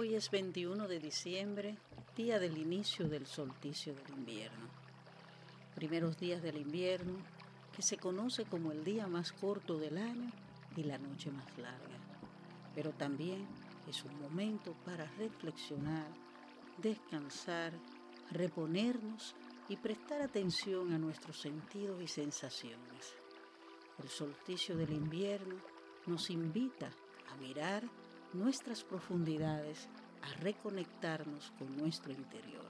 Hoy es 21 de diciembre, día del inicio del solsticio del invierno. Primeros días del invierno, que se conoce como el día más corto del año y la noche más larga. Pero también es un momento para reflexionar, descansar, reponernos y prestar atención a nuestros sentidos y sensaciones. El solsticio del invierno nos invita a mirar nuestras profundidades, a reconectarnos con nuestro interior.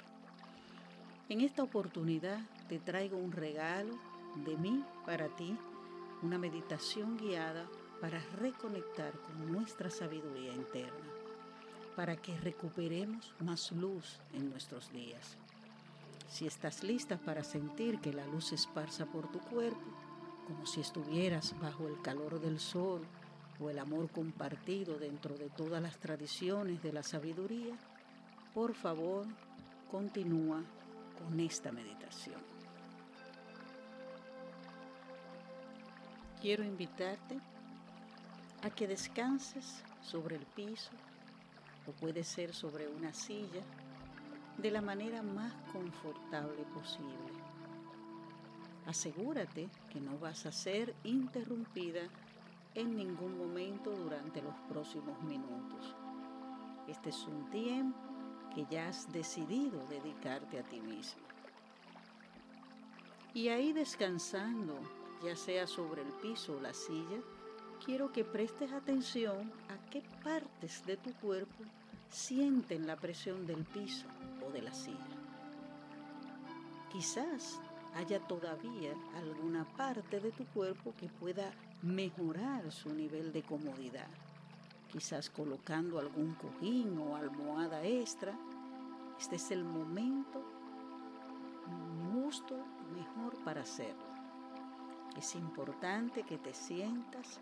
En esta oportunidad te traigo un regalo de mí para ti, una meditación guiada para reconectar con nuestra sabiduría interna, para que recuperemos más luz en nuestros días. Si estás lista para sentir que la luz se esparza por tu cuerpo, como si estuvieras bajo el calor del sol, o el amor compartido dentro de todas las tradiciones de la sabiduría, por favor, continúa con esta meditación. Quiero invitarte a que descanses sobre el piso o puede ser sobre una silla de la manera más confortable posible. Asegúrate que no vas a ser interrumpida en ningún momento durante los próximos minutos. Este es un tiempo que ya has decidido dedicarte a ti mismo. Y ahí descansando, ya sea sobre el piso o la silla, quiero que prestes atención a qué partes de tu cuerpo sienten la presión del piso o de la silla. Quizás haya todavía alguna parte de tu cuerpo que pueda mejorar su nivel de comodidad, quizás colocando algún cojín o almohada extra. Este es el momento justo mejor para hacerlo. Es importante que te sientas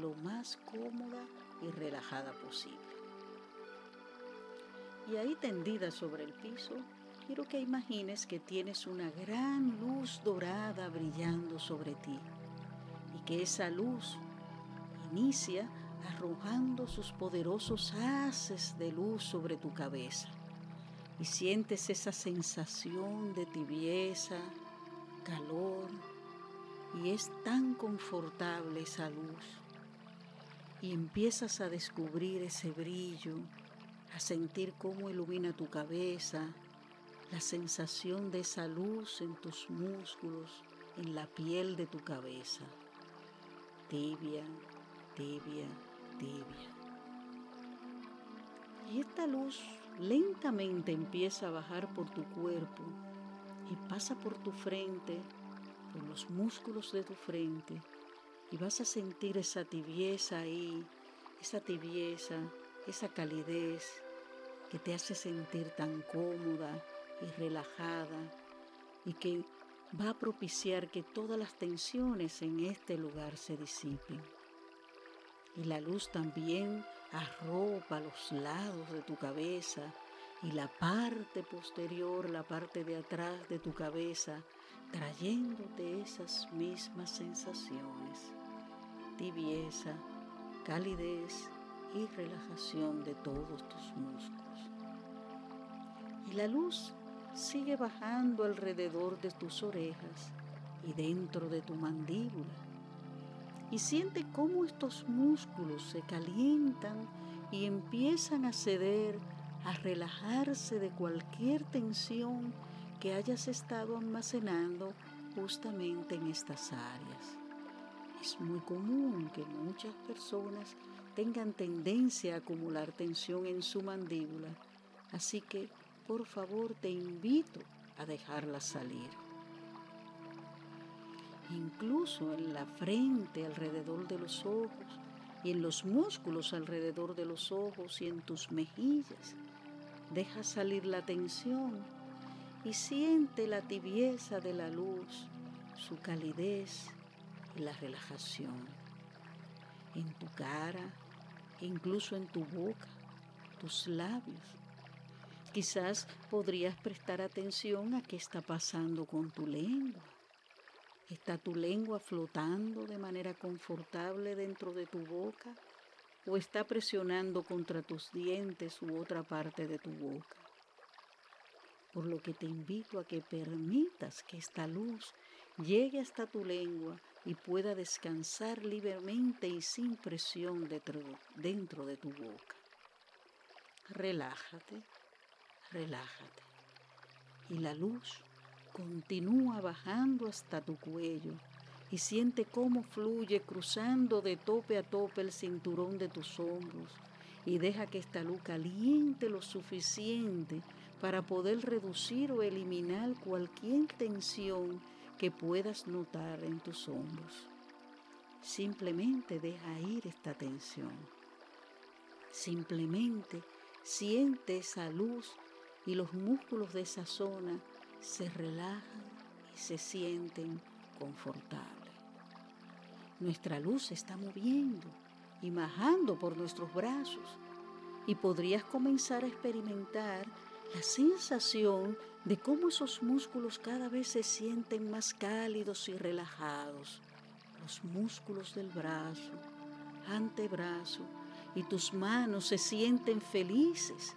lo más cómoda y relajada posible. Y ahí tendida sobre el piso, quiero que imagines que tienes una gran luz dorada brillando sobre ti y que esa luz inicia arrojando sus poderosos haces de luz sobre tu cabeza y sientes esa sensación de tibieza, calor y es tan confortable esa luz y empiezas a descubrir ese brillo, a sentir cómo ilumina tu cabeza, la sensación de esa luz en tus músculos, en la piel de tu cabeza. Tibia, tibia, tibia. Y esta luz lentamente empieza a bajar por tu cuerpo y pasa por tu frente, por los músculos de tu frente, y vas a sentir esa tibieza ahí, esa tibieza, esa calidez que te hace sentir tan cómoda, y relajada y que va a propiciar que todas las tensiones en este lugar se disipen. Y la luz también arropa los lados de tu cabeza y la parte posterior, la parte de atrás de tu cabeza, trayéndote esas mismas sensaciones, tibieza, calidez y relajación de todos tus músculos. Y la luz sigue bajando alrededor de tus orejas y dentro de tu mandíbula. Y siente cómo estos músculos se calientan y empiezan a ceder, a relajarse de cualquier tensión que hayas estado almacenando justamente en estas áreas. Es muy común que muchas personas tengan tendencia a acumular tensión en su mandíbula, así que por favor te invito a dejarla salir. Incluso en la frente, alrededor de los ojos, y en los músculos alrededor de los ojos y en tus mejillas. Deja salir la tensión y siente la tibieza de la luz, su calidez y la relajación. En tu cara, incluso en tu boca, tus labios, Quizás podrías prestar atención a qué está pasando con tu lengua. ¿Está tu lengua flotando de manera confortable dentro de tu boca o está presionando contra tus dientes u otra parte de tu boca. Por lo que te invito a que permitas que esta luz llegue hasta tu lengua y pueda descansar libremente y sin presión dentro de tu boca. Relájate, relájate. Y la luz continúa bajando hasta tu cuello y siente cómo fluye cruzando de tope a tope el cinturón de tus hombros y deja que esta luz caliente lo suficiente para poder reducir o eliminar cualquier tensión que puedas notar en tus hombros. Simplemente deja ir esta tensión. Simplemente siente esa luz y los músculos de esa zona se relajan y se sienten confortables. Nuestra luz se está moviendo y bajando por nuestros brazos y podrías comenzar a experimentar la sensación de cómo esos músculos cada vez se sienten más cálidos y relajados. Los músculos del brazo, antebrazo y tus manos se sienten felices,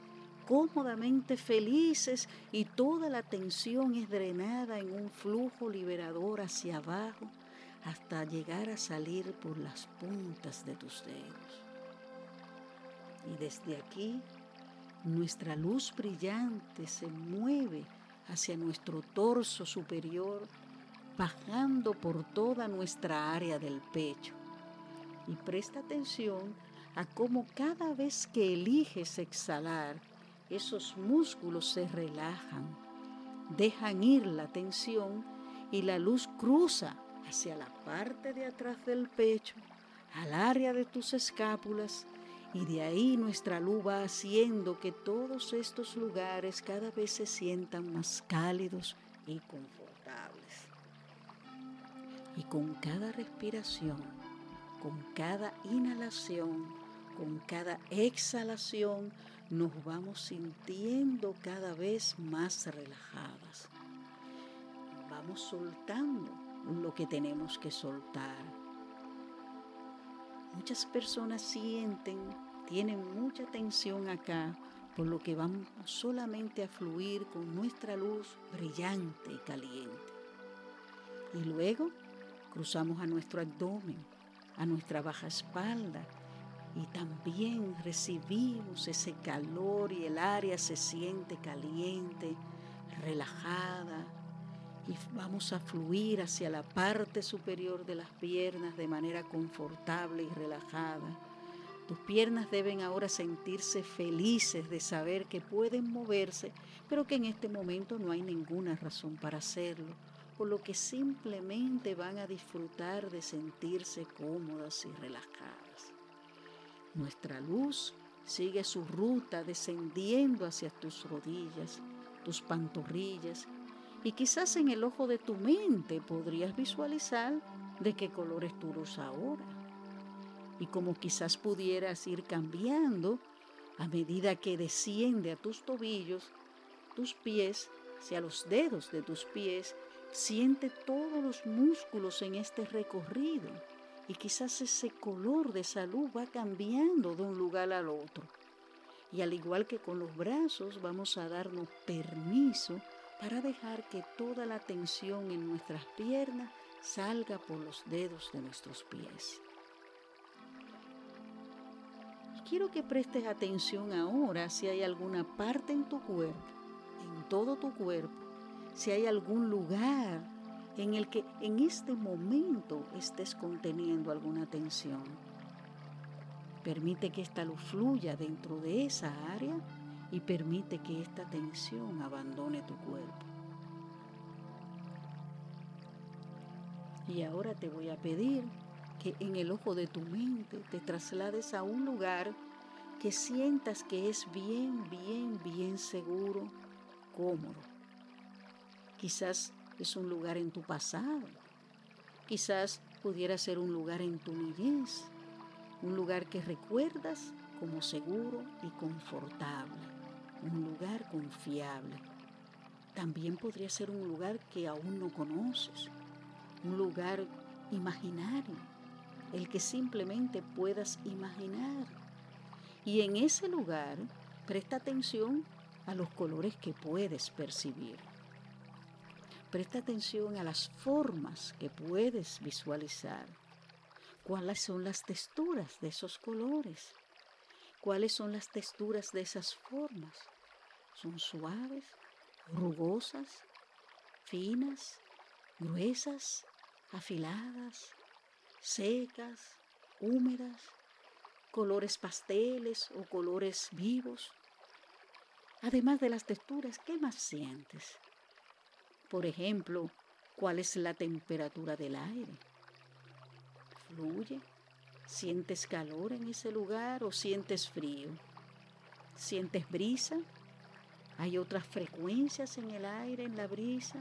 cómodamente felices y toda la tensión es drenada en un flujo liberador hacia abajo hasta llegar a salir por las puntas de tus dedos. Y desde aquí, nuestra luz brillante se mueve hacia nuestro torso superior, bajando por toda nuestra área del pecho. Y presta atención a cómo cada vez que eliges exhalar, esos músculos se relajan, dejan ir la tensión y la luz cruza hacia la parte de atrás del pecho, al área de tus escápulas, y de ahí nuestra luz va haciendo que todos estos lugares cada vez se sientan más cálidos y confortables. Y con cada respiración, con cada inhalación, con cada exhalación, nos vamos sintiendo cada vez más relajadas. Vamos soltando lo que tenemos que soltar. Muchas personas sienten, tienen mucha tensión acá, por lo que vamos solamente a fluir con nuestra luz brillante y caliente. Y luego cruzamos a nuestro abdomen, a nuestra baja espalda, también recibimos ese calor y el área se siente caliente, relajada, y vamos a fluir hacia la parte superior de las piernas de manera confortable y relajada. Tus piernas deben ahora sentirse felices de saber que pueden moverse, pero que en este momento no hay ninguna razón para hacerlo, por lo que simplemente van a disfrutar de sentirse cómodas y relajadas. Nuestra luz sigue su ruta descendiendo hacia tus rodillas, tus pantorrillas y quizás en el ojo de tu mente podrías visualizar de qué color es tu luz ahora. Y como quizás pudieras ir cambiando a medida que desciende a tus tobillos, tus pies, hacia los dedos de tus pies, siente todos los músculos en este recorrido. Y quizás ese color de salud va cambiando de un lugar al otro. Y al igual que con los brazos, vamos a darnos permiso para dejar que toda la tensión en nuestras piernas salga por los dedos de nuestros pies. Quiero que prestes atención ahora si hay alguna parte en tu cuerpo, en todo tu cuerpo, si hay algún lugar en el que en este momento estés conteniendo alguna tensión. Permite que esta luz fluya dentro de esa área y permite que esta tensión abandone tu cuerpo. Y ahora te voy a pedir que en el ojo de tu mente te traslades a un lugar que sientas que es bien, bien, bien seguro, cómodo. Quizás es un lugar en tu pasado. Quizás pudiera ser un lugar en tu niñez. Un lugar que recuerdas como seguro y confortable un lugar confiable. También podría ser un lugar que aún no conoces, un lugar imaginario, el que simplemente puedas imaginar. Y en ese lugar, presta atención a los colores que puedes percibir. Presta atención a las formas que puedes visualizar. ¿Cuáles son las texturas de esos colores? ¿Cuáles son las texturas de esas formas? ¿Son suaves, rugosas, finas, gruesas, afiladas, secas, húmedas, colores pasteles o colores vivos? Además de las texturas, ¿qué más sientes? Por ejemplo, ¿cuál es la temperatura del aire? ¿Fluye? ¿Sientes calor en ese lugar o sientes frío? ¿Sientes brisa? ¿Hay otras frecuencias en el aire, en la brisa?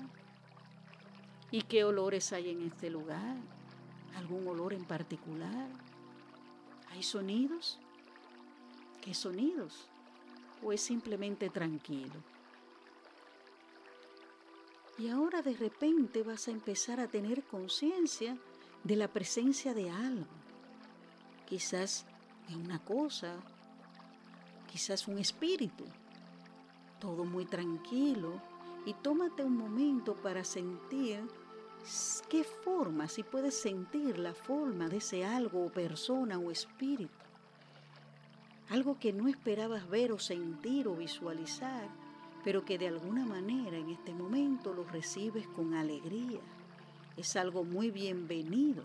¿Y qué olores hay en este lugar? ¿Algún olor en particular? ¿Hay sonidos? ¿Qué sonidos? ¿O es simplemente tranquilo? Y ahora de repente vas a empezar a tener conciencia de la presencia de algo. Quizás es una cosa, quizás un espíritu. Todo muy tranquilo. Y tómate un momento para sentir qué forma, si puedes sentir la forma de ese algo o persona o espíritu. Algo que no esperabas ver o sentir o visualizar pero que de alguna manera en este momento lo recibes con alegría. Es algo muy bienvenido.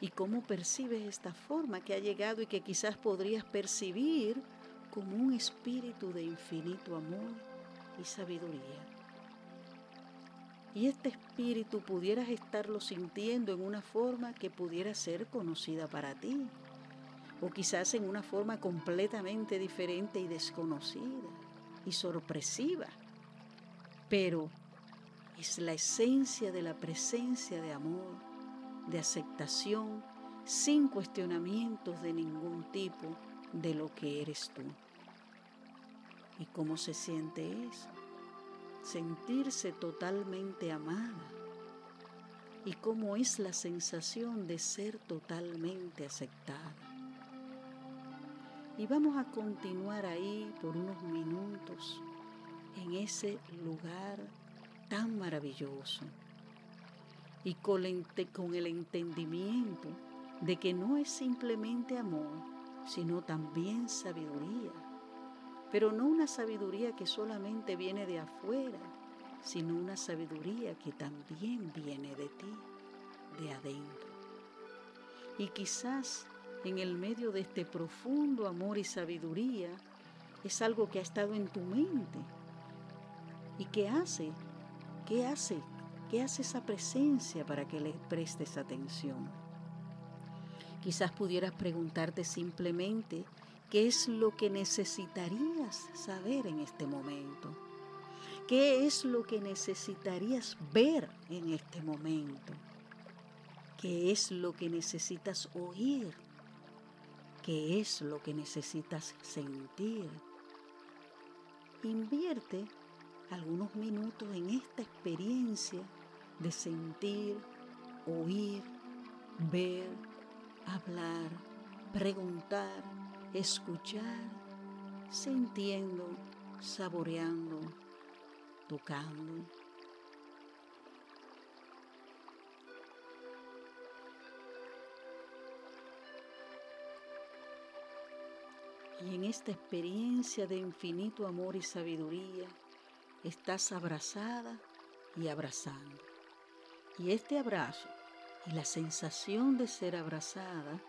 ¿Y cómo percibes esta forma que ha llegado y que quizás podrías percibir como un espíritu de infinito amor y sabiduría? Y este espíritu pudieras estarlo sintiendo en una forma que pudiera ser conocida para ti, o quizás en una forma completamente diferente y desconocida y sorpresiva, pero es la esencia de la presencia de amor, de aceptación, sin cuestionamientos de ningún tipo de lo que eres tú. ¿Y cómo se siente eso? Sentirse totalmente amada. ¿Y cómo es la sensación de ser totalmente aceptada? Y vamos a continuar ahí por unos minutos en ese lugar tan maravilloso. Y con el entendimiento de que no es simplemente amor, sino también sabiduría. Pero no una sabiduría que solamente viene de afuera, sino una sabiduría que también viene de ti, de adentro. Y quizás en el medio de este profundo amor y sabiduría es algo que ha estado en tu mente. ¿Y qué hace? ¿Qué hace? ¿Qué hace esa presencia para que le prestes atención? Quizás pudieras preguntarte simplemente qué es lo que necesitarías saber en este momento. ¿Qué es lo que necesitarías ver en este momento? ¿Qué es lo que necesitas oír qué es lo que necesitas sentir. Invierte algunos minutos en esta experiencia de sentir, oír, ver, hablar, preguntar, escuchar, sintiendo, saboreando, tocando. Y en esta experiencia de infinito amor y sabiduría, estás abrazada y abrazando. Y este abrazo y la sensación de ser abrazada,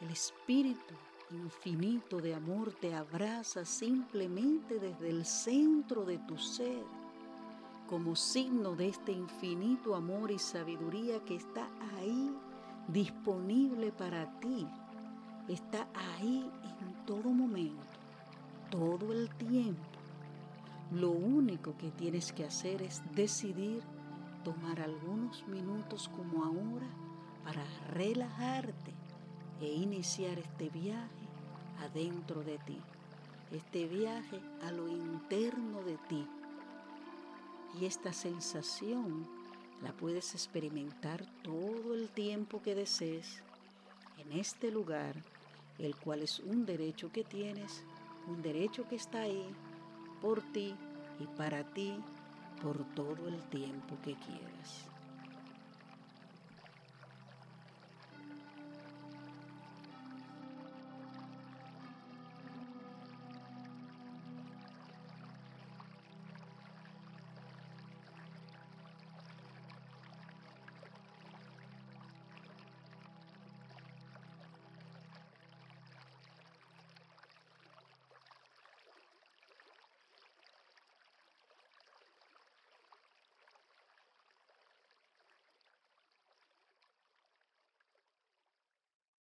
el espíritu infinito de amor te abraza simplemente desde el centro de tu ser, como signo de este infinito amor y sabiduría que está ahí disponible para ti está ahí en todo momento, todo el tiempo. Lo único que tienes que hacer es decidir tomar algunos minutos como ahora para relajarte e iniciar este viaje adentro de ti, este viaje a lo interno de ti. Y esta sensación la puedes experimentar todo el tiempo que desees en este lugar, el cual es un derecho que tienes, un derecho que está ahí por ti y para ti por todo el tiempo que quieras.